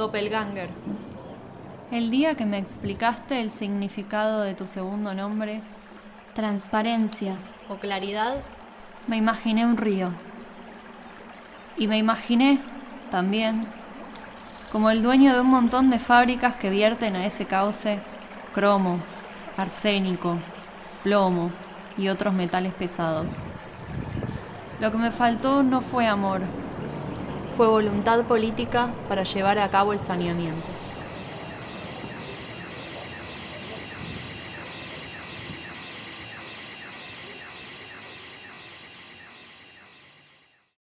Doppelganger. El día que me explicaste el significado de tu segundo nombre, Transparencia. O claridad, me imaginé un río. Y me imaginé, también, como el dueño de un montón de fábricas que vierten a ese cauce cromo, arsénico, plomo y otros metales pesados. Lo que me faltó no fue amor, fue voluntad política para llevar a cabo el saneamiento.